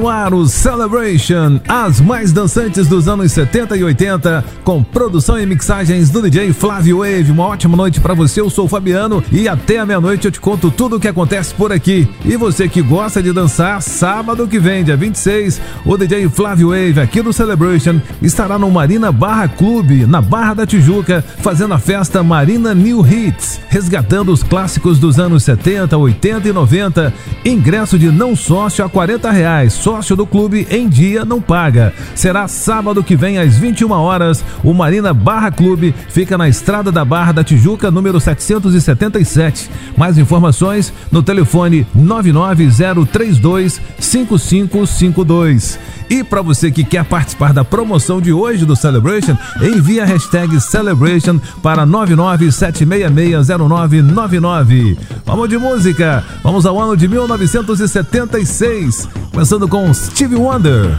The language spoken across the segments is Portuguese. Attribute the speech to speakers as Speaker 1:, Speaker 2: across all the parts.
Speaker 1: no ar o Celebration, as mais dançantes dos anos 70 e 80, com produção e mixagens do DJ Flávio Wave. Uma ótima noite para você, eu sou o Fabiano e até a meia-noite eu te conto tudo o que acontece por aqui. E você que gosta de dançar, sábado que vem, dia 26, o DJ Flávio Wave aqui no Celebration estará no Marina Barra Clube, na Barra da Tijuca, fazendo a festa Marina New Hits, resgatando os clássicos dos anos 70, 80 e 90. Ingresso de não sócio a 40 reais sócio do clube em dia não paga. Será sábado que vem às 21 horas. O Marina Barra Clube fica na Estrada da Barra da Tijuca, número 777. Mais informações no telefone 99032 5552. E para você que quer participar da promoção de hoje do Celebration, envie a hashtag Celebration para 997660999. Vamos de música. Vamos ao ano de 1976, começando com Steve Wonder.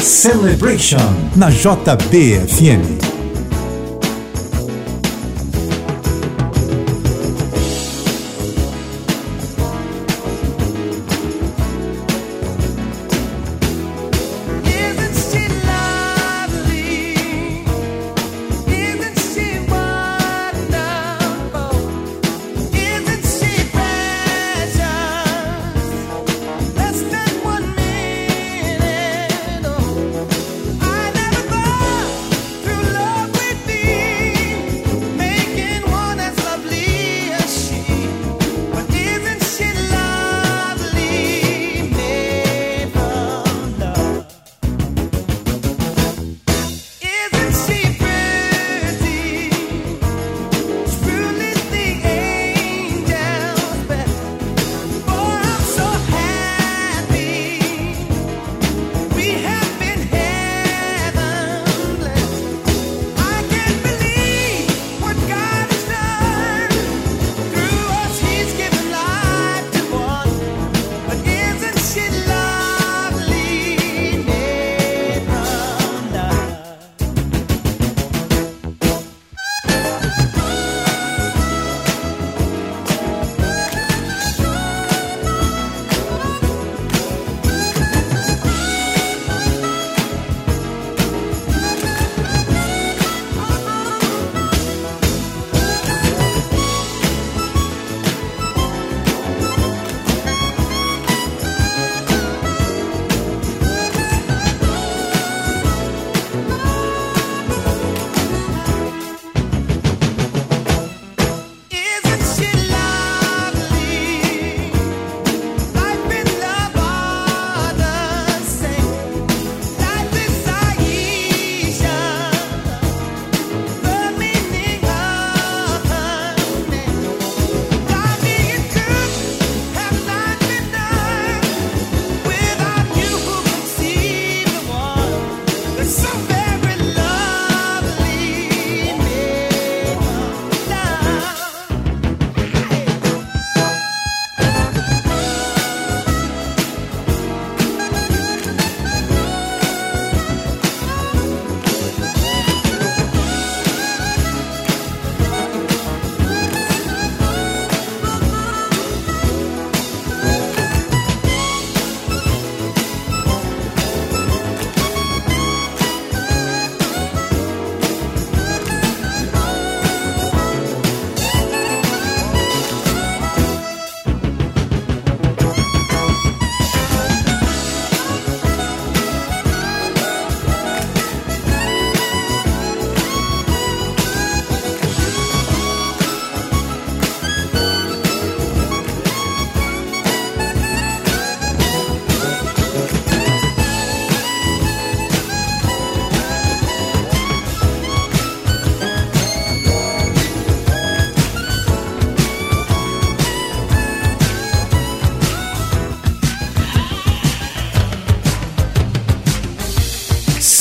Speaker 2: Celebration na JBFM.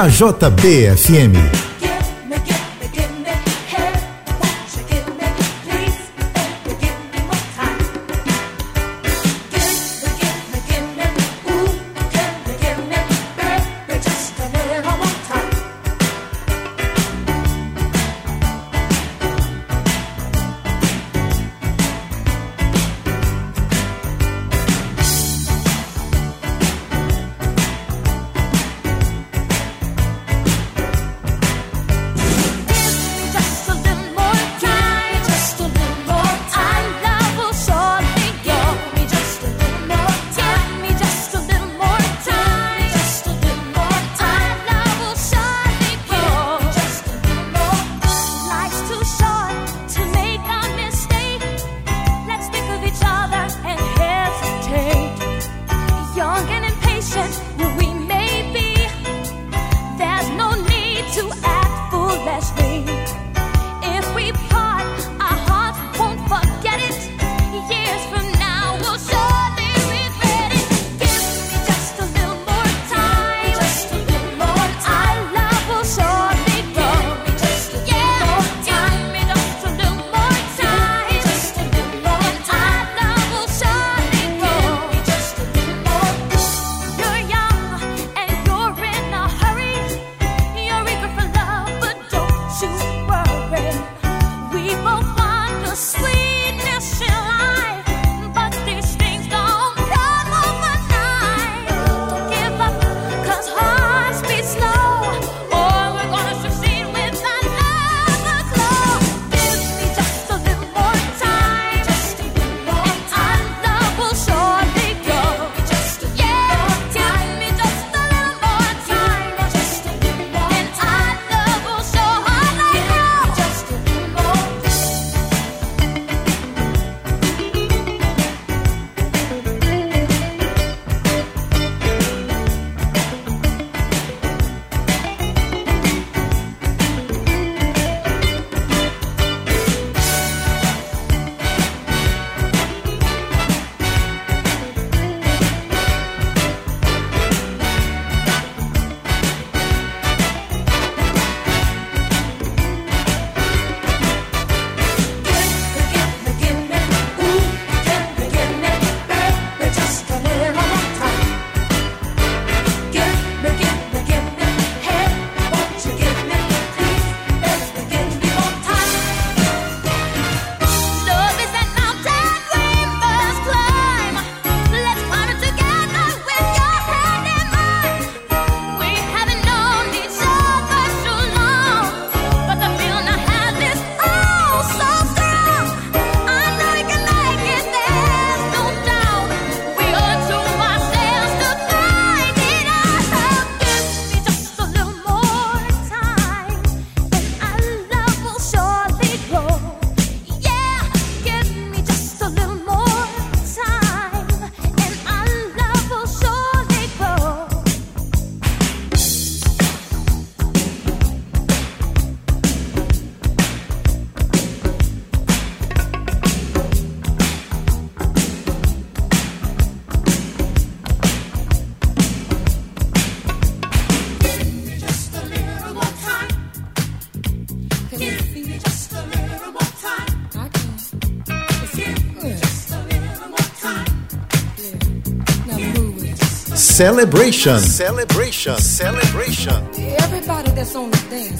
Speaker 3: na JBFM. Celebration. Celebration. Celebration.
Speaker 4: Everybody that's on the dance.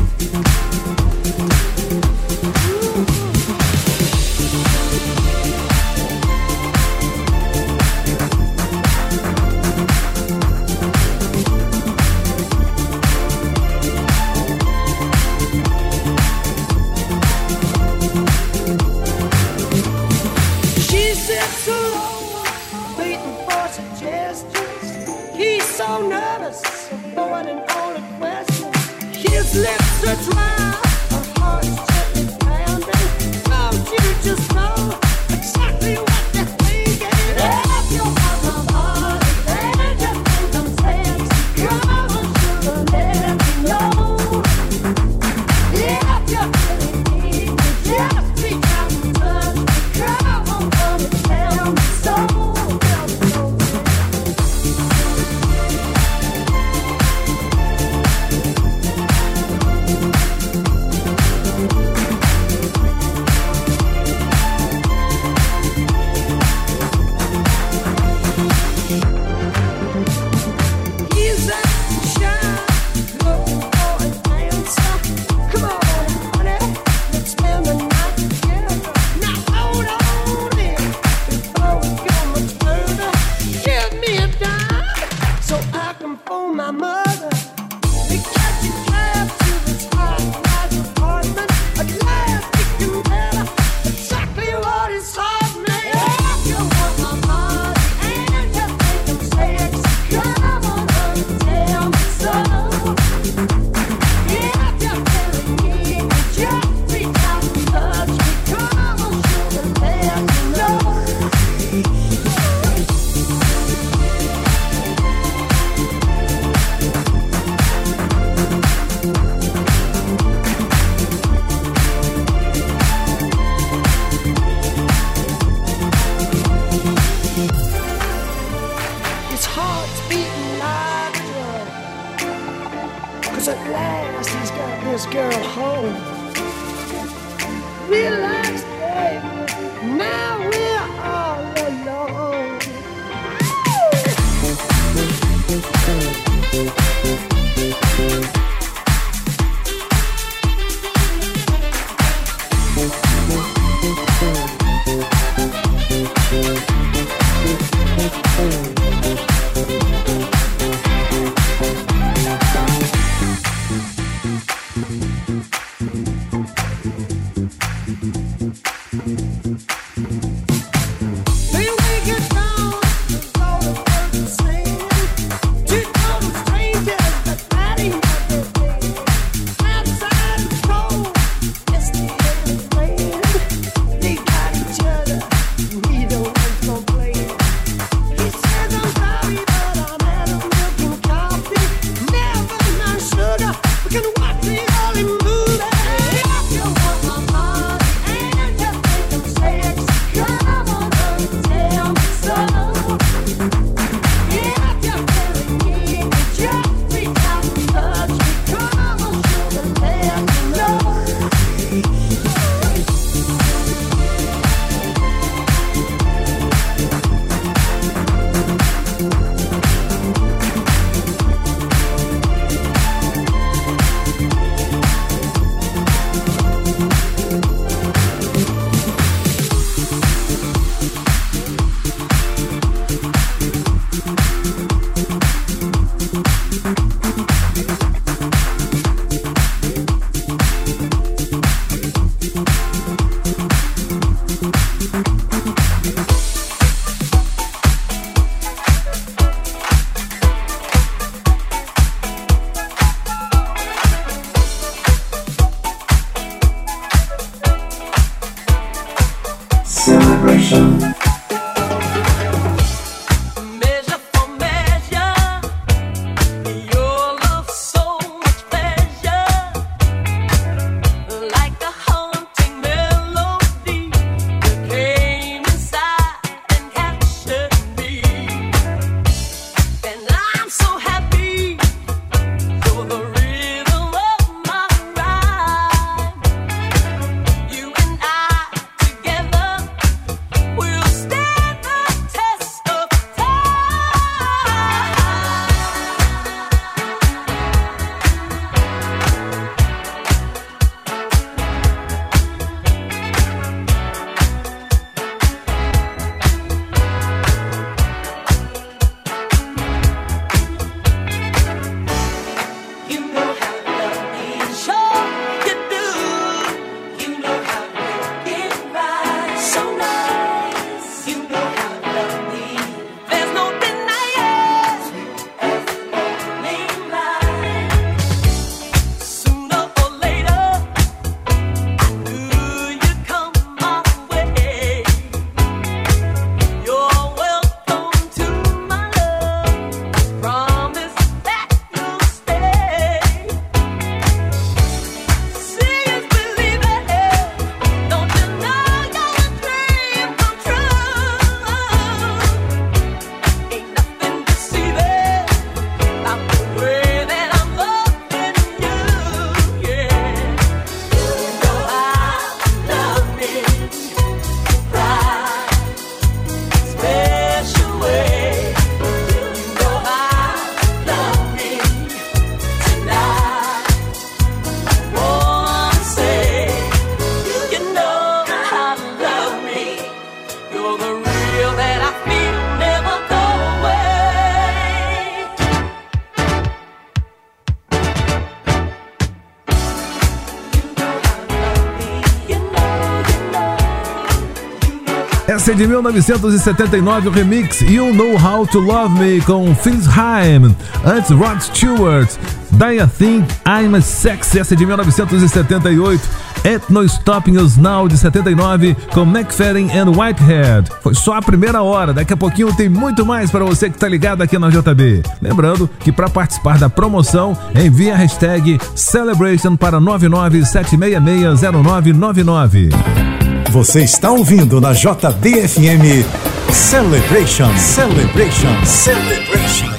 Speaker 1: Classe de 1979, o remix You Know How to Love Me com Phyllis Haim, antes Rod Stewart, Dia Think I'm a Sexy, essa é de 1978, Ethno Stopping Us Now de 79, com McFadden and Whitehead. Foi só a primeira hora, daqui a pouquinho tem muito mais para você que está ligado aqui na JB. Lembrando que para participar da promoção, envie a hashtag Celebration para 997660999.
Speaker 5: Você está ouvindo na JBFM Celebration, Celebration, Celebration.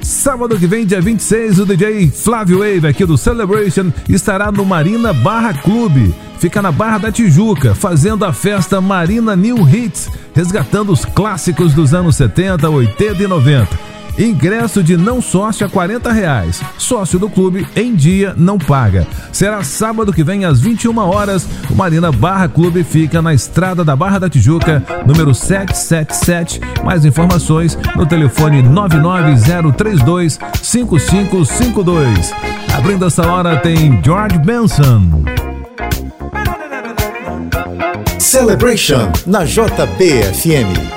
Speaker 1: Sábado que vem, dia 26, o DJ Flávio Wave aqui do Celebration estará no Marina Barra Clube. Fica na Barra da Tijuca, fazendo a festa Marina New Hits, resgatando os clássicos dos anos 70, 80 e 90. Ingresso de não sócio a 40 reais. Sócio do clube em dia não paga. Será sábado que vem às 21 horas. O Marina Barra Clube fica na estrada da Barra da Tijuca, número 777. Mais informações no telefone 99032 5552. Abrindo essa hora tem George Benson.
Speaker 3: Celebration na JBFM.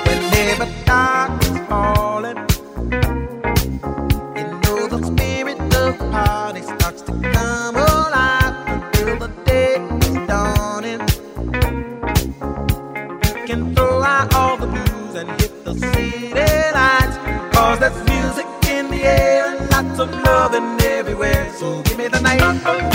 Speaker 6: thank you.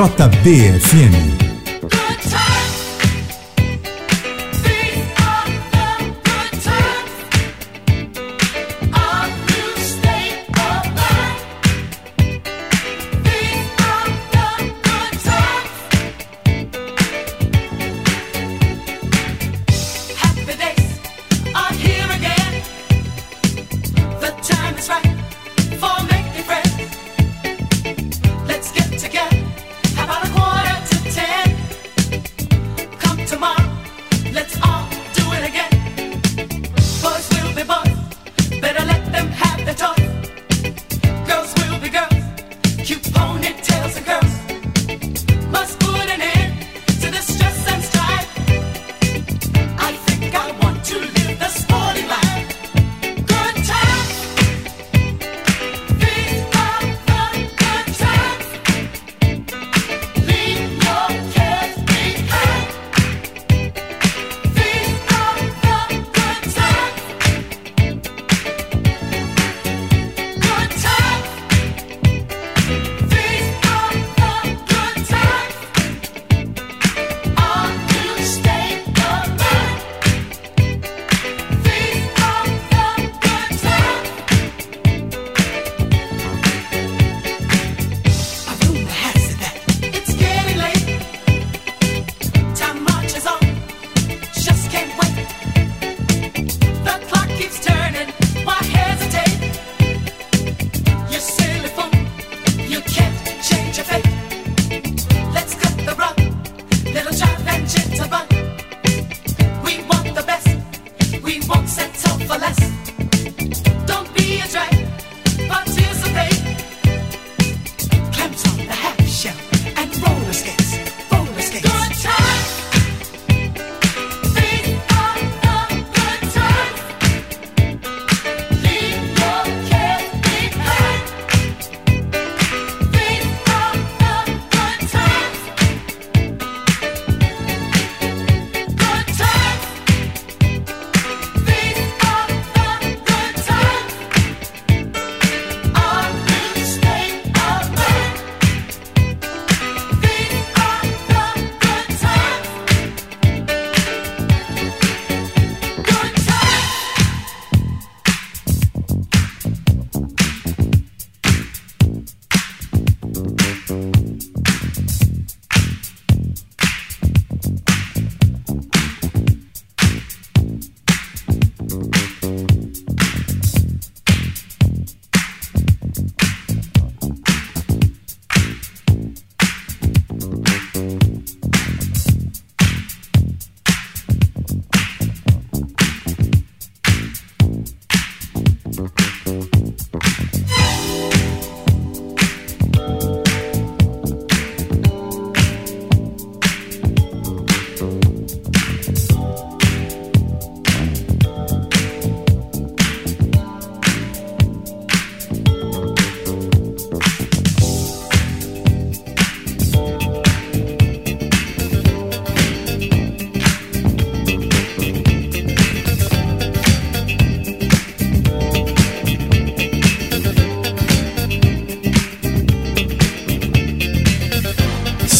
Speaker 3: JBFM.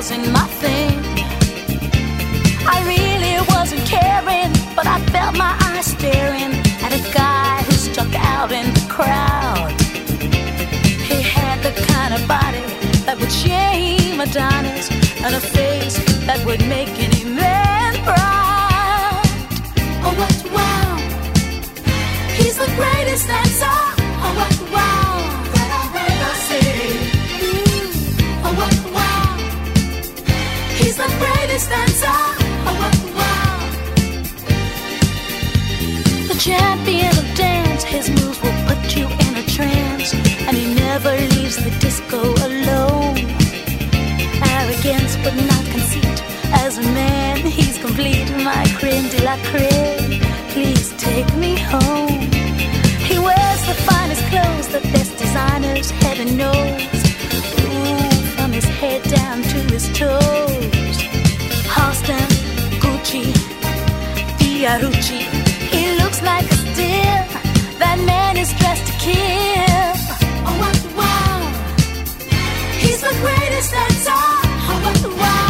Speaker 7: wasn't my thing. I really wasn't caring, but I felt my eyes staring at a guy who stuck out in the crowd.
Speaker 3: He had the kind of body that would shame Adonis and a face that would make any man proud. Oh, what wow! He's the greatest that's all. Greatest dancer. Oh, oh, oh! The champion of dance, his moves will put you in a trance, and he never leaves the disco alone. Arrogance, but not conceit. As a man, he's complete, my creme de la creme. Please take me home. He wears the finest clothes, the best designers, heaven knows. Ooh, from his head down to his toes. Halston, Gucci, Fiorucci. He looks like a steal. That man is dressed to kill. Oh, what wow! He's the greatest dancer. Oh, what wow!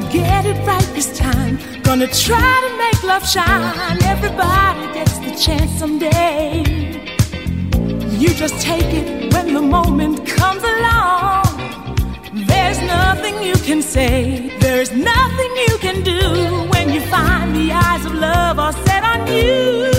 Speaker 8: to
Speaker 3: get it right this time. Gonna try to make love shine. Everybody gets the chance someday. You just take it when the moment comes along. There's nothing you can say, there's nothing you can do when you find the eyes of love are set on you.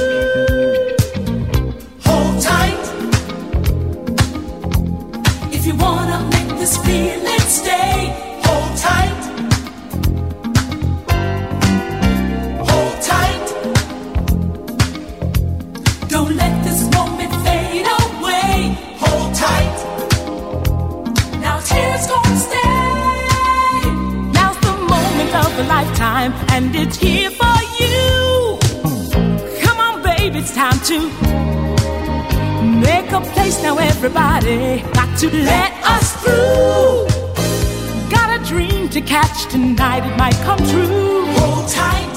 Speaker 3: here for you. Come on, it's time to make a place now. Everybody got to let us through. Got a dream to catch tonight, it might come true.
Speaker 9: Hold tight.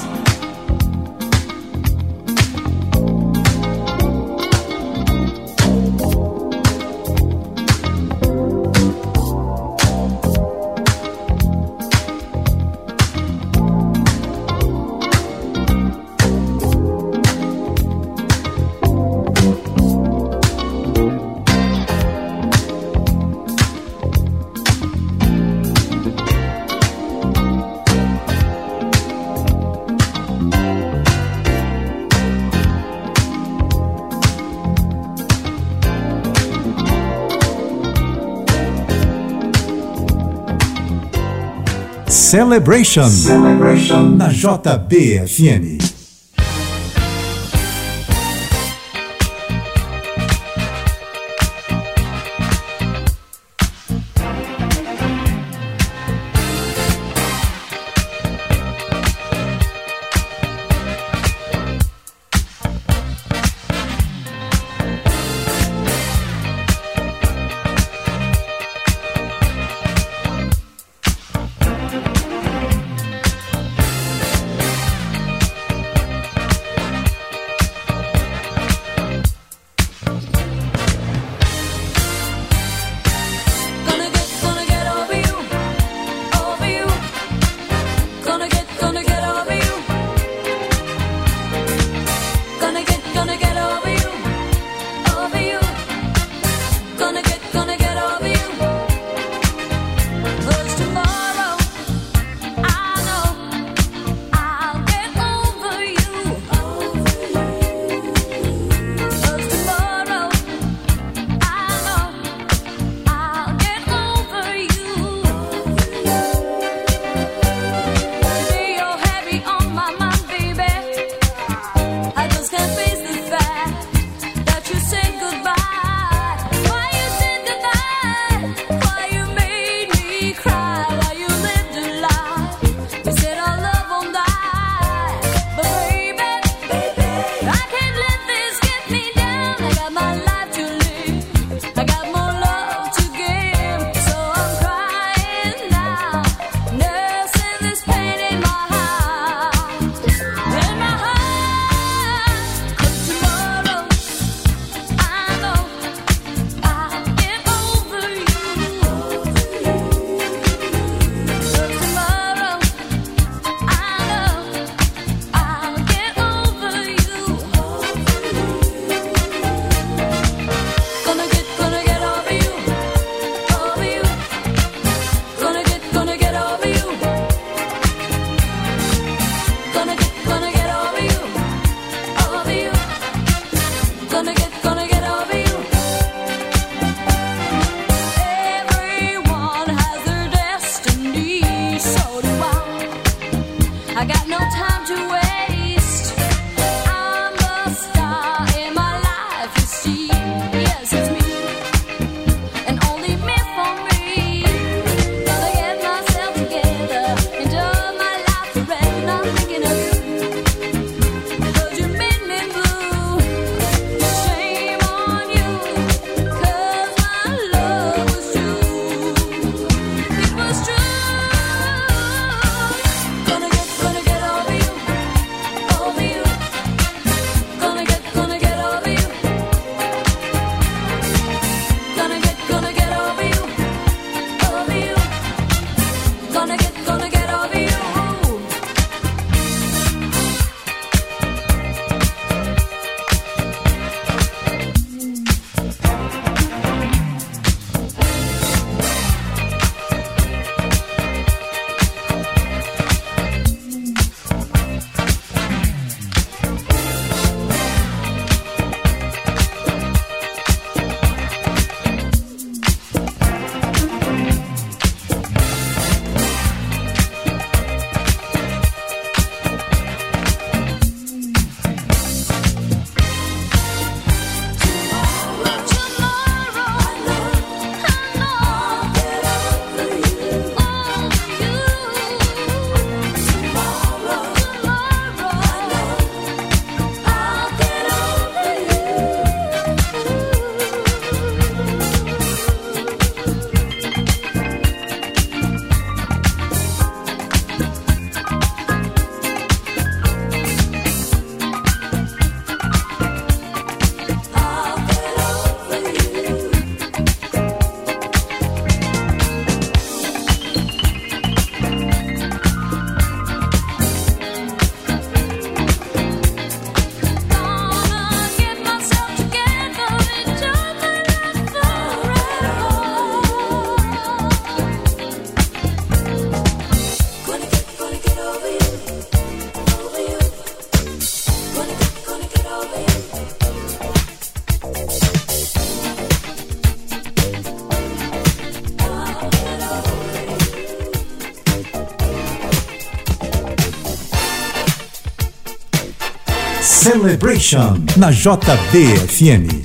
Speaker 5: Celebration, Celebration. na JBFN.
Speaker 3: Celebration na JBFM.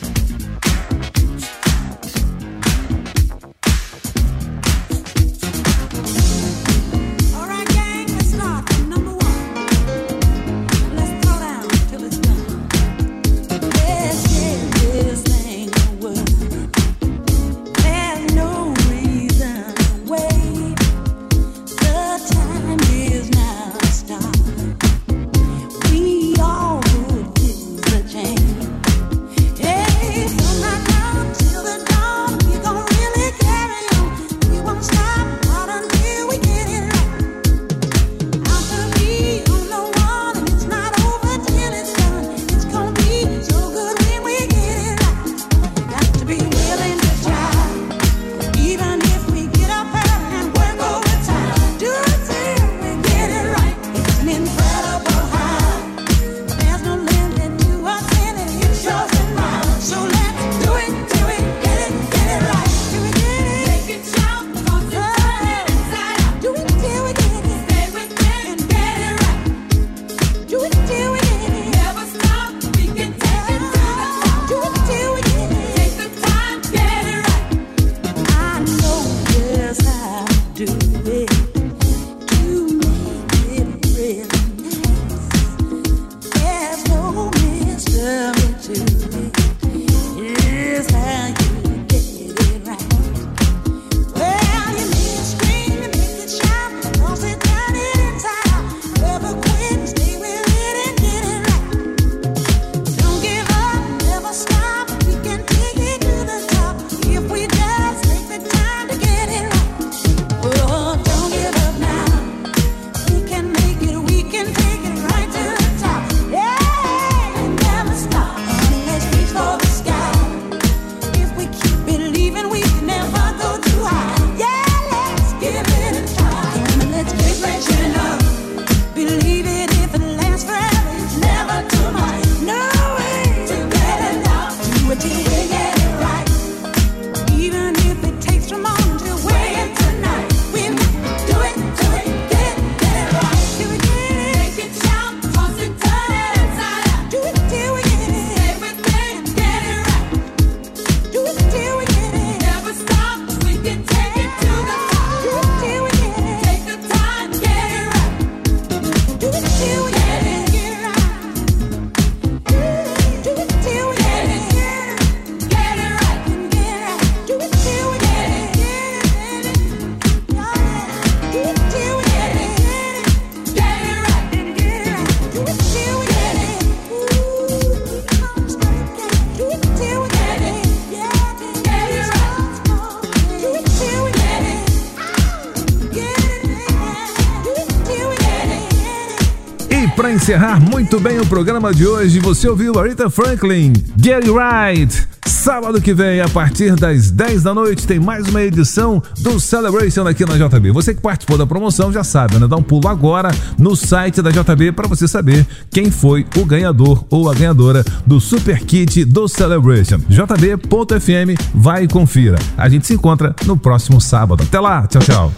Speaker 1: encerrar muito bem o programa de hoje, você ouviu a Rita Franklin, Gary Wright. Sábado que vem, a partir das 10 da noite, tem mais uma edição do Celebration aqui na JB. Você que participou da promoção já sabe, né? Dá um pulo agora no site da JB para você saber quem foi o ganhador ou a ganhadora do Super Kit do Celebration. JB.fm, vai e confira. A gente se encontra no próximo sábado. Até lá, tchau, tchau.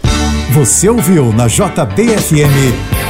Speaker 3: Você ouviu na JBFM.